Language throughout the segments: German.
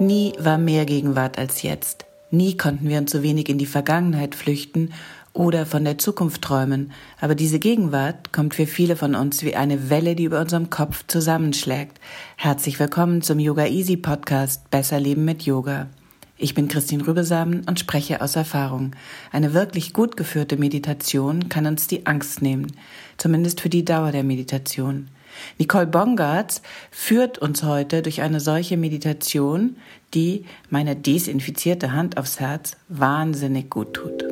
Nie war mehr Gegenwart als jetzt. Nie konnten wir uns so wenig in die Vergangenheit flüchten oder von der Zukunft träumen, aber diese Gegenwart kommt für viele von uns wie eine Welle, die über unserem Kopf zusammenschlägt. Herzlich willkommen zum Yoga Easy Podcast Besser Leben mit Yoga. Ich bin Christine Rübesamen und spreche aus Erfahrung. Eine wirklich gut geführte Meditation kann uns die Angst nehmen, zumindest für die Dauer der Meditation. Nicole Bongartz führt uns heute durch eine solche Meditation, die meine desinfizierte Hand aufs Herz wahnsinnig gut tut.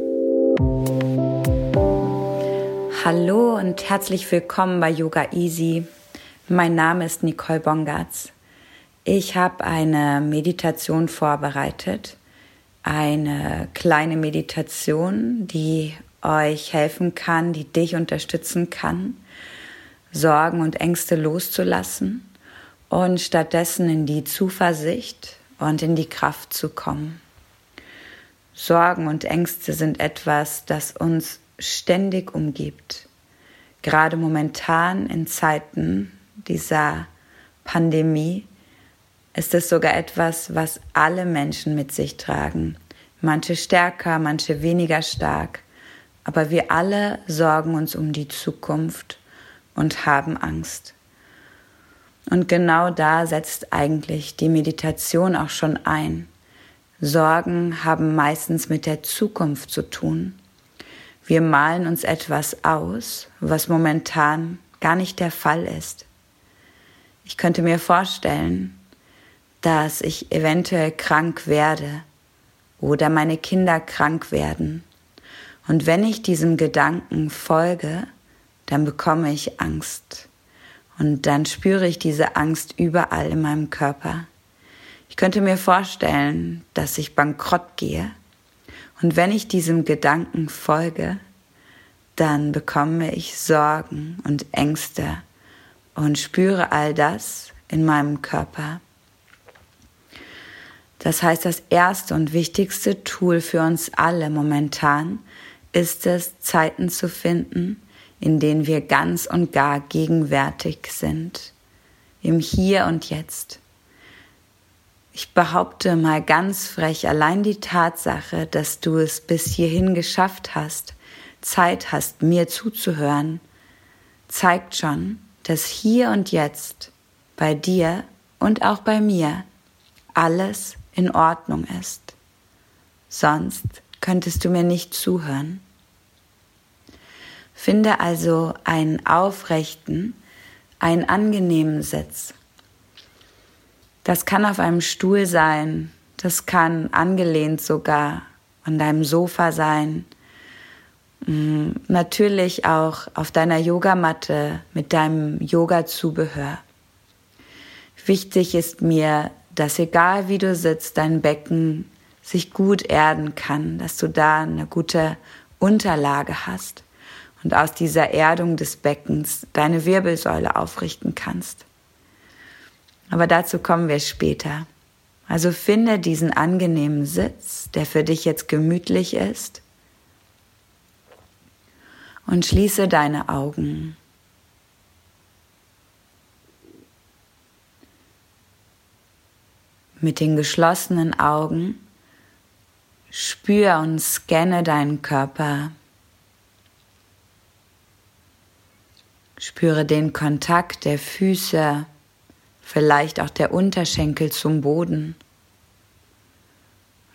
Hallo und herzlich willkommen bei Yoga Easy. Mein Name ist Nicole Bongartz. Ich habe eine Meditation vorbereitet, eine kleine Meditation, die euch helfen kann, die dich unterstützen kann, Sorgen und Ängste loszulassen und stattdessen in die Zuversicht und in die Kraft zu kommen. Sorgen und Ängste sind etwas, das uns ständig umgibt. Gerade momentan in Zeiten dieser Pandemie ist es sogar etwas, was alle Menschen mit sich tragen. Manche stärker, manche weniger stark. Aber wir alle sorgen uns um die Zukunft und haben Angst. Und genau da setzt eigentlich die Meditation auch schon ein. Sorgen haben meistens mit der Zukunft zu tun. Wir malen uns etwas aus, was momentan gar nicht der Fall ist. Ich könnte mir vorstellen, dass ich eventuell krank werde oder meine Kinder krank werden. Und wenn ich diesem Gedanken folge, dann bekomme ich Angst. Und dann spüre ich diese Angst überall in meinem Körper. Ich könnte mir vorstellen, dass ich bankrott gehe. Und wenn ich diesem Gedanken folge, dann bekomme ich Sorgen und Ängste und spüre all das in meinem Körper. Das heißt, das erste und wichtigste Tool für uns alle momentan ist es, Zeiten zu finden, in denen wir ganz und gar gegenwärtig sind, im Hier und Jetzt. Ich behaupte mal ganz frech, allein die Tatsache, dass du es bis hierhin geschafft hast, Zeit hast, mir zuzuhören, zeigt schon, dass hier und jetzt bei dir und auch bei mir alles in Ordnung ist. Sonst könntest du mir nicht zuhören. Finde also einen aufrechten, einen angenehmen Sitz. Das kann auf einem Stuhl sein, das kann angelehnt sogar an deinem Sofa sein, mm, natürlich auch auf deiner Yogamatte mit deinem Yoga-Zubehör. Wichtig ist mir, dass egal wie du sitzt, dein Becken sich gut erden kann, dass du da eine gute Unterlage hast und aus dieser Erdung des Beckens deine Wirbelsäule aufrichten kannst. Aber dazu kommen wir später. Also finde diesen angenehmen Sitz, der für dich jetzt gemütlich ist und schließe deine Augen. Mit den geschlossenen Augen spür und scanne deinen Körper. Spüre den Kontakt der Füße vielleicht auch der Unterschenkel zum Boden.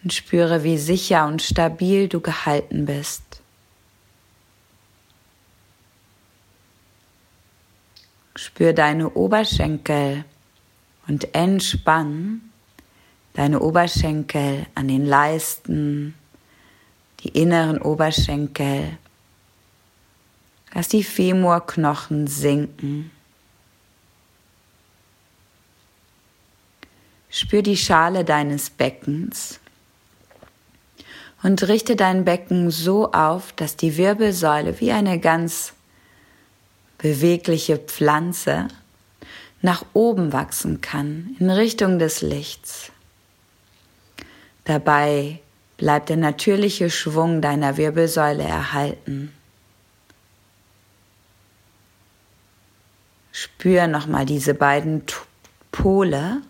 Und spüre, wie sicher und stabil du gehalten bist. Spür deine Oberschenkel und entspann deine Oberschenkel an den Leisten, die inneren Oberschenkel, Lass die Femurknochen sinken. Spür die Schale deines Beckens und richte dein Becken so auf, dass die Wirbelsäule wie eine ganz bewegliche Pflanze nach oben wachsen kann, in Richtung des Lichts. Dabei bleibt der natürliche Schwung deiner Wirbelsäule erhalten. Spür nochmal diese beiden Pole,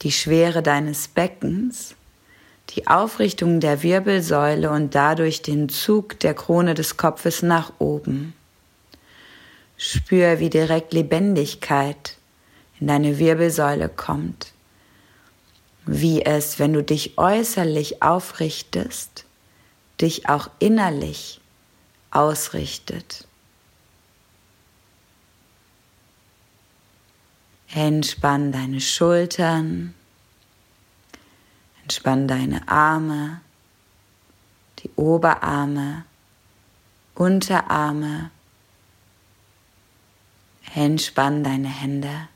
die Schwere deines Beckens, die Aufrichtung der Wirbelsäule und dadurch den Zug der Krone des Kopfes nach oben. Spür, wie direkt Lebendigkeit in deine Wirbelsäule kommt, wie es, wenn du dich äußerlich aufrichtest, dich auch innerlich ausrichtet. Entspann deine Schultern, entspann deine Arme, die Oberarme, Unterarme, entspann deine Hände.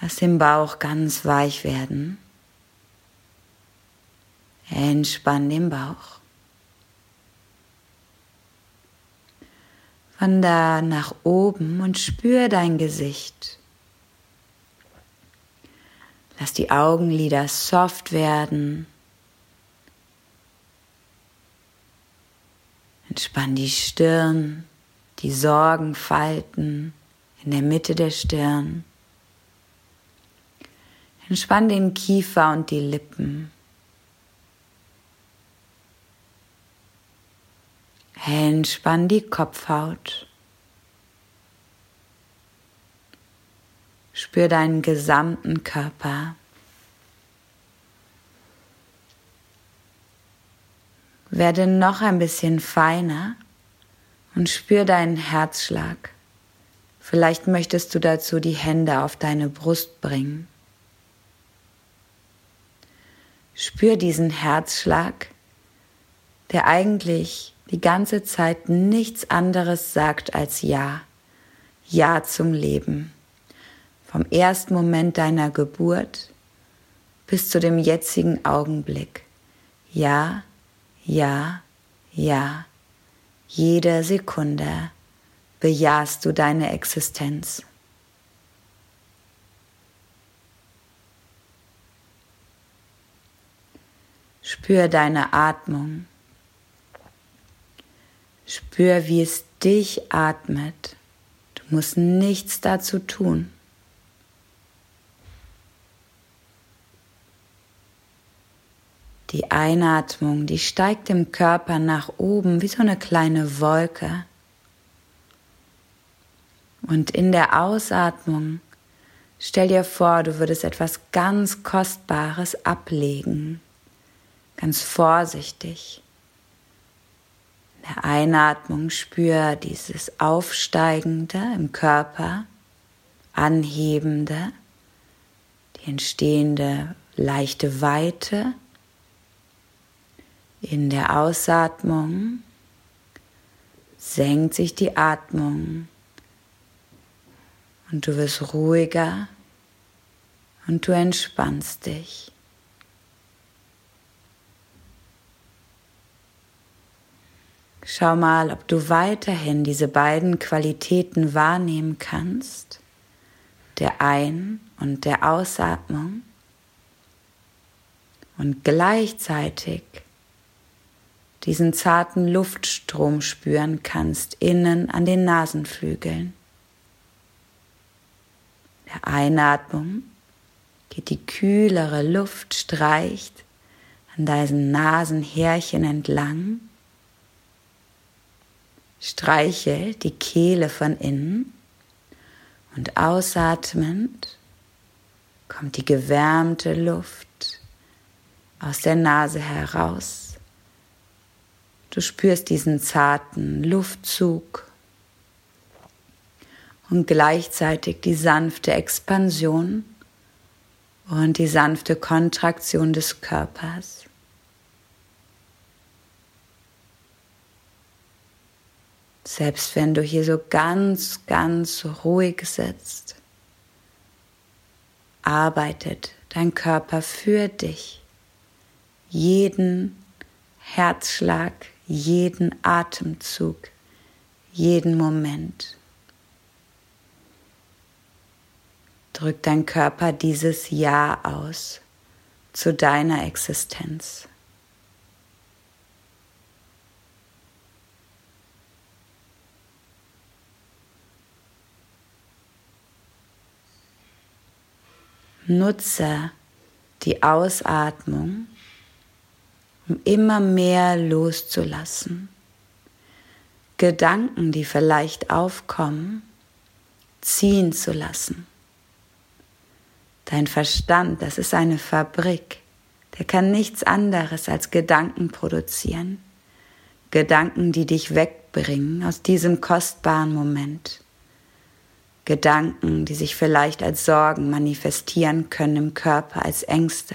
Lass den Bauch ganz weich werden. Entspann den Bauch. Wander nach oben und spür dein Gesicht. Lass die Augenlider soft werden. Entspann die Stirn, die Sorgenfalten in der Mitte der Stirn. Entspann den Kiefer und die Lippen. Entspann die Kopfhaut. Spür deinen gesamten Körper. Werde noch ein bisschen feiner und spür deinen Herzschlag. Vielleicht möchtest du dazu die Hände auf deine Brust bringen. Spür diesen Herzschlag, der eigentlich die ganze Zeit nichts anderes sagt als Ja. Ja zum Leben. Vom ersten Moment deiner Geburt bis zu dem jetzigen Augenblick. Ja, ja, ja. Jede Sekunde bejahst du deine Existenz. Spür deine Atmung. Spür, wie es dich atmet. Du musst nichts dazu tun. Die Einatmung, die steigt im Körper nach oben wie so eine kleine Wolke. Und in der Ausatmung stell dir vor, du würdest etwas ganz Kostbares ablegen, ganz vorsichtig der Einatmung spür dieses Aufsteigende im Körper, Anhebende, die entstehende leichte Weite. In der Ausatmung senkt sich die Atmung und du wirst ruhiger und du entspannst dich. Schau mal, ob du weiterhin diese beiden Qualitäten wahrnehmen kannst, der Ein- und der Ausatmung. Und gleichzeitig diesen zarten Luftstrom spüren kannst innen an den Nasenflügeln. Der Einatmung geht die kühlere Luft streicht an deinen Nasenhärchen entlang Streiche die Kehle von innen und ausatmend kommt die gewärmte Luft aus der Nase heraus. Du spürst diesen zarten Luftzug und gleichzeitig die sanfte Expansion und die sanfte Kontraktion des Körpers. Selbst wenn du hier so ganz, ganz ruhig sitzt, arbeitet dein Körper für dich. Jeden Herzschlag, jeden Atemzug, jeden Moment. Drückt dein Körper dieses Ja aus zu deiner Existenz. Nutze die Ausatmung, um immer mehr loszulassen. Gedanken, die vielleicht aufkommen, ziehen zu lassen. Dein Verstand, das ist eine Fabrik, der kann nichts anderes als Gedanken produzieren. Gedanken, die dich wegbringen aus diesem kostbaren Moment. Gedanken, die sich vielleicht als Sorgen manifestieren können im Körper, als Ängste.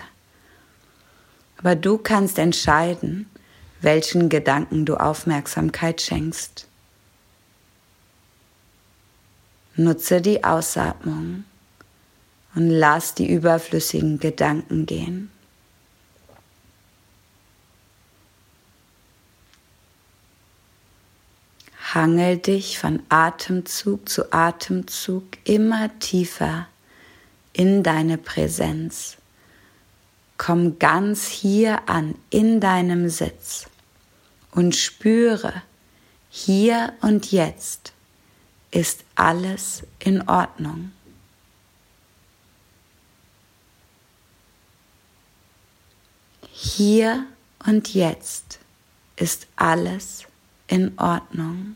Aber du kannst entscheiden, welchen Gedanken du Aufmerksamkeit schenkst. Nutze die Ausatmung und lass die überflüssigen Gedanken gehen. Hangel dich von Atemzug zu Atemzug immer tiefer in deine Präsenz. Komm ganz hier an, in deinem Sitz und spüre, hier und jetzt ist alles in Ordnung. Hier und jetzt ist alles in Ordnung.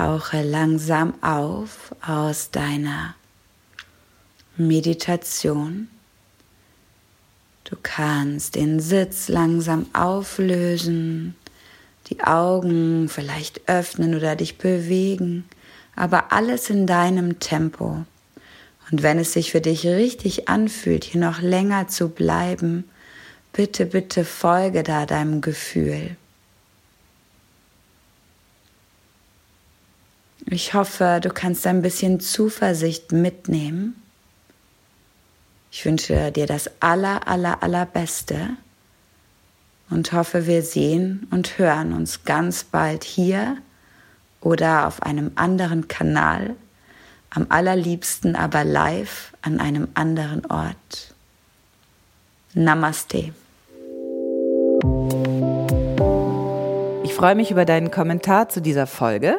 Tauche langsam auf aus deiner Meditation. Du kannst den Sitz langsam auflösen, die Augen vielleicht öffnen oder dich bewegen, aber alles in deinem Tempo. Und wenn es sich für dich richtig anfühlt, hier noch länger zu bleiben, bitte, bitte folge da deinem Gefühl. Ich hoffe, du kannst ein bisschen Zuversicht mitnehmen. Ich wünsche dir das aller, aller, allerbeste und hoffe, wir sehen und hören uns ganz bald hier oder auf einem anderen Kanal, am allerliebsten aber live an einem anderen Ort. Namaste. Ich freue mich über deinen Kommentar zu dieser Folge